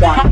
one.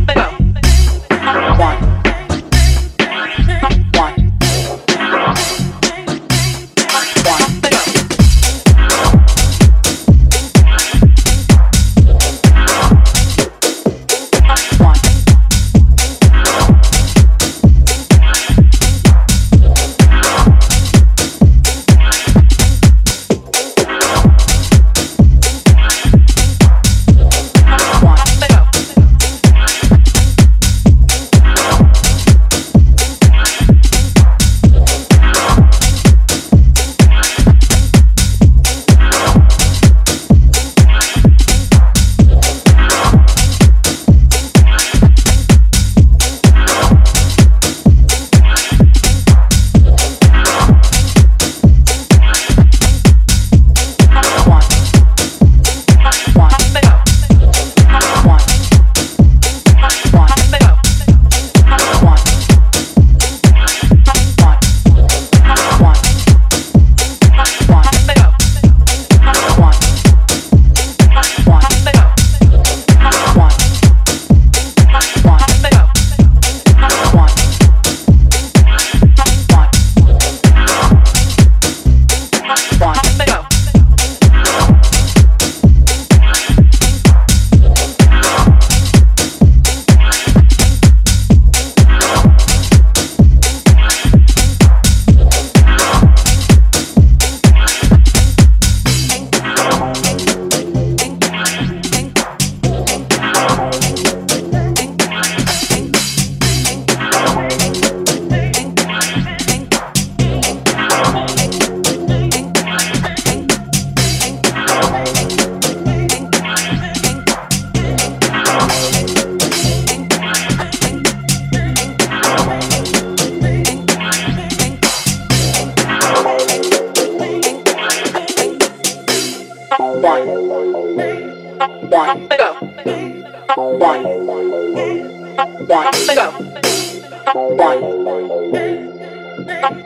go. One. One.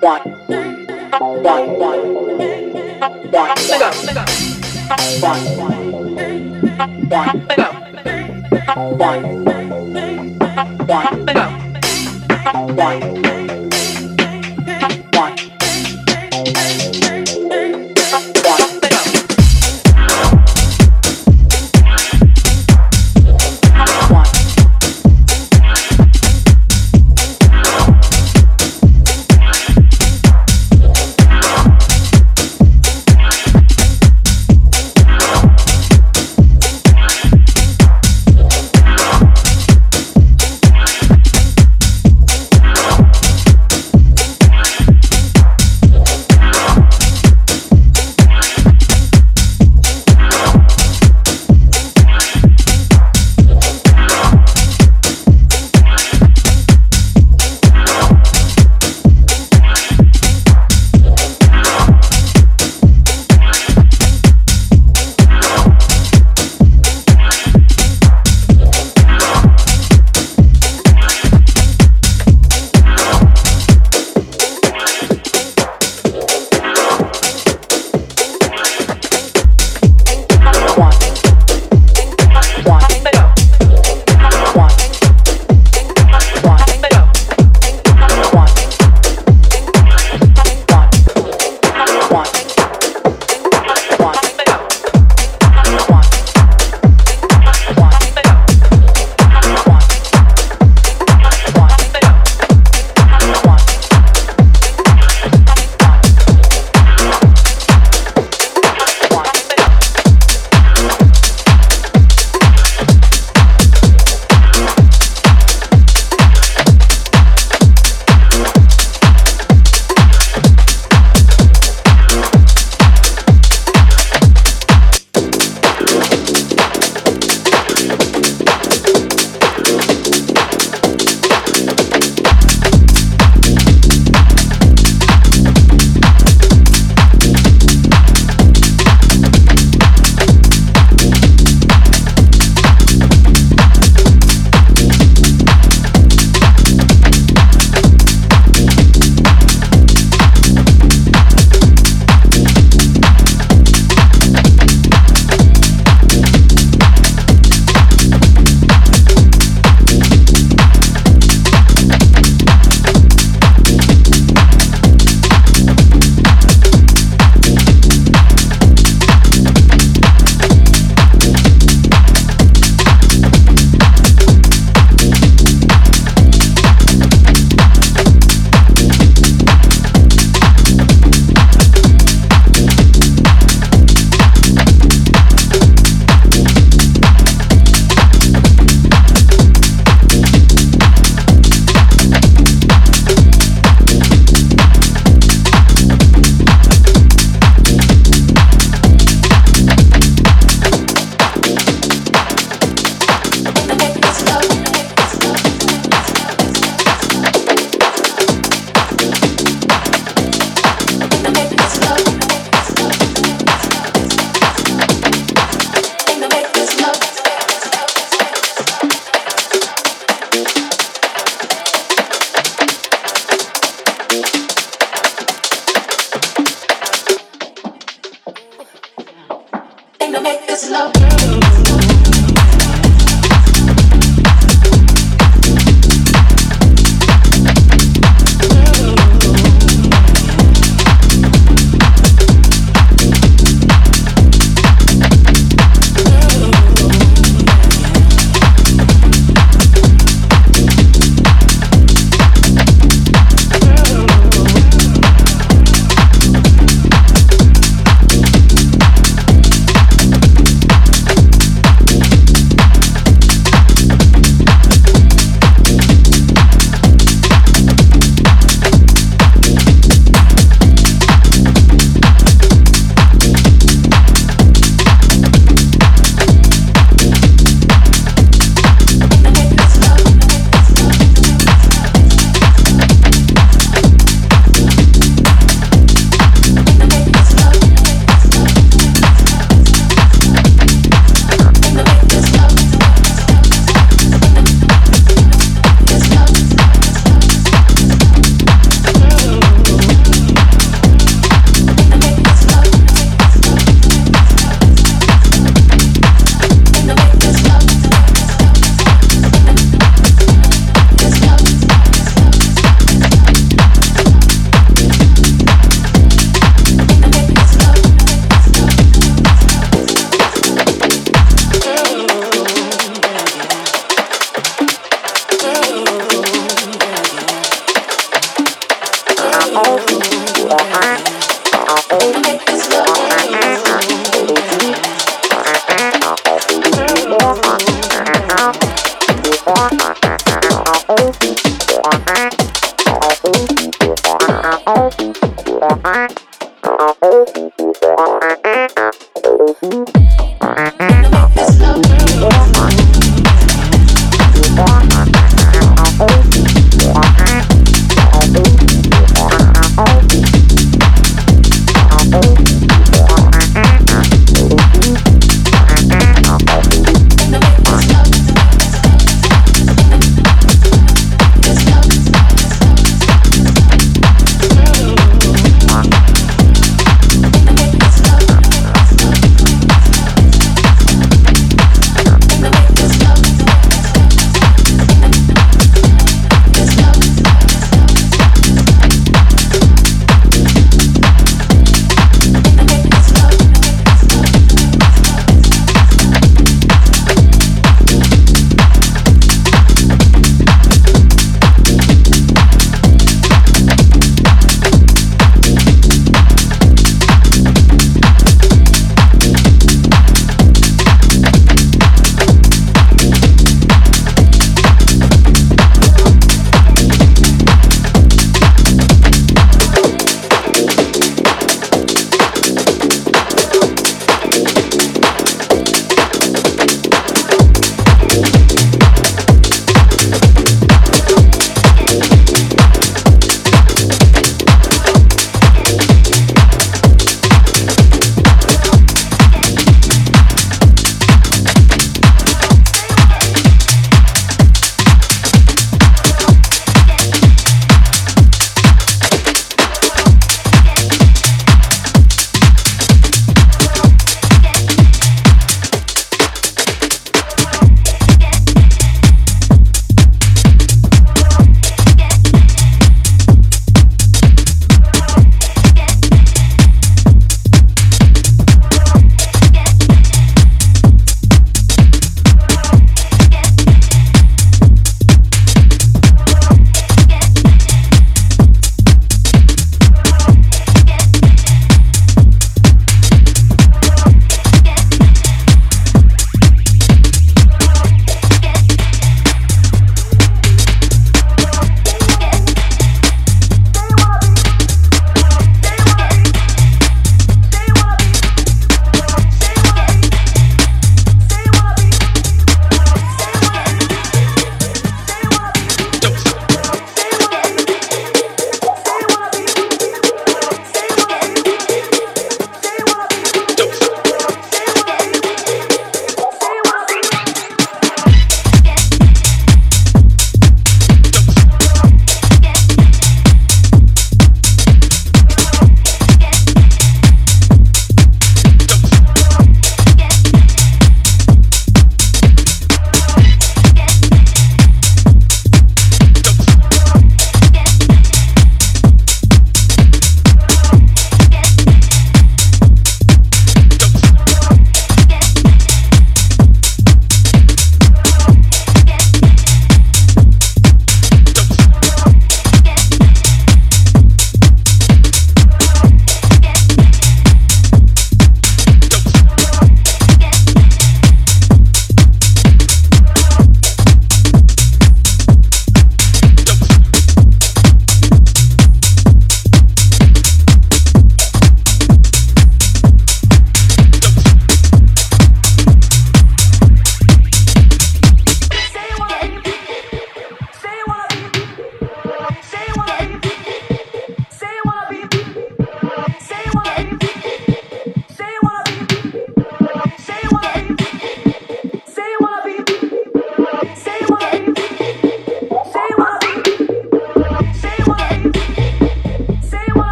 One. One. One. Let go. One. One. Let go. One. One. Let go. One.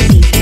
Thank you.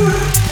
Woo!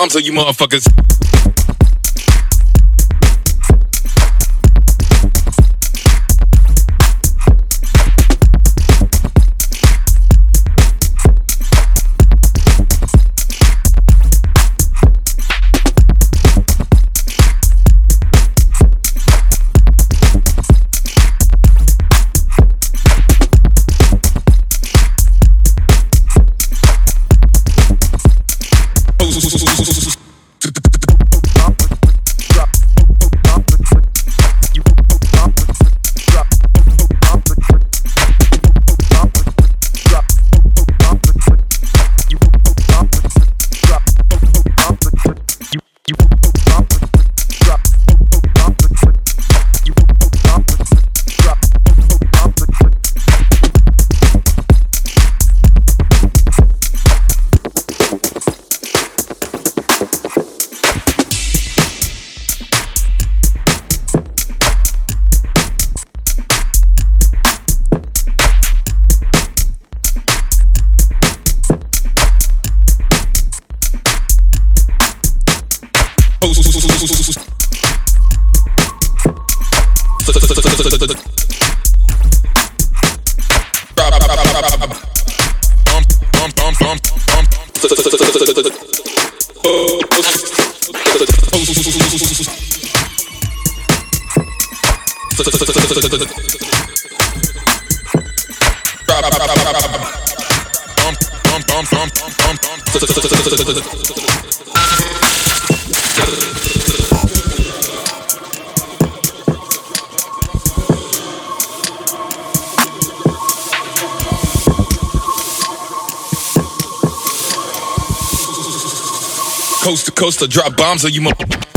arms of you motherfuckers. I'm Coast to coast, to drop bombs on you motherfuckers.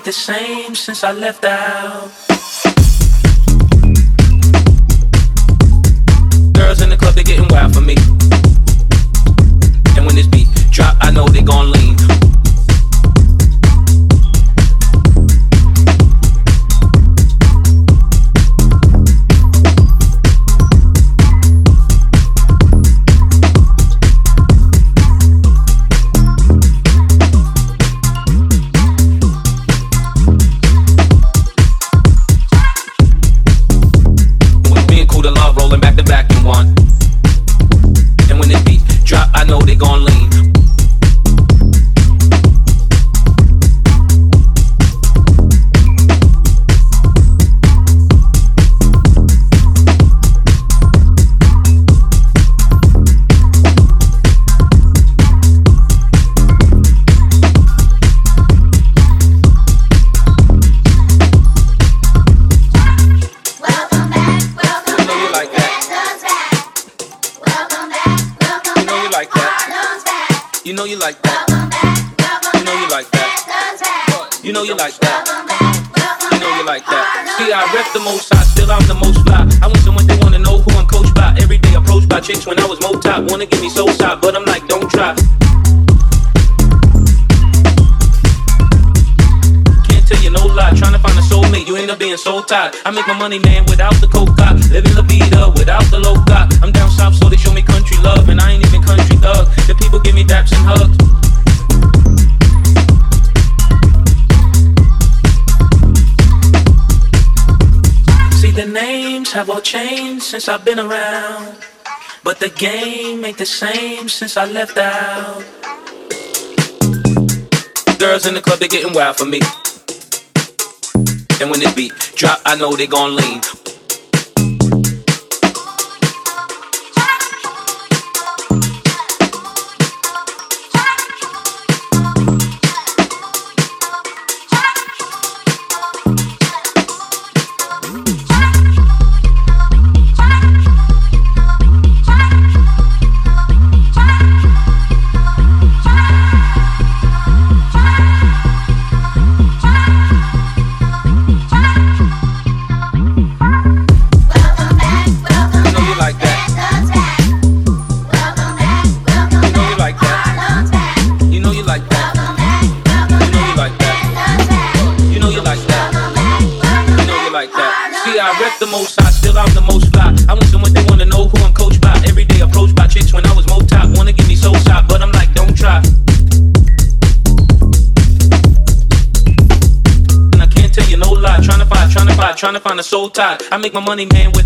ain't the same since I left out. since I left out. Girls in the club, they getting wild for me. And when it beat drop, I know they gon' lean. I make my money, man.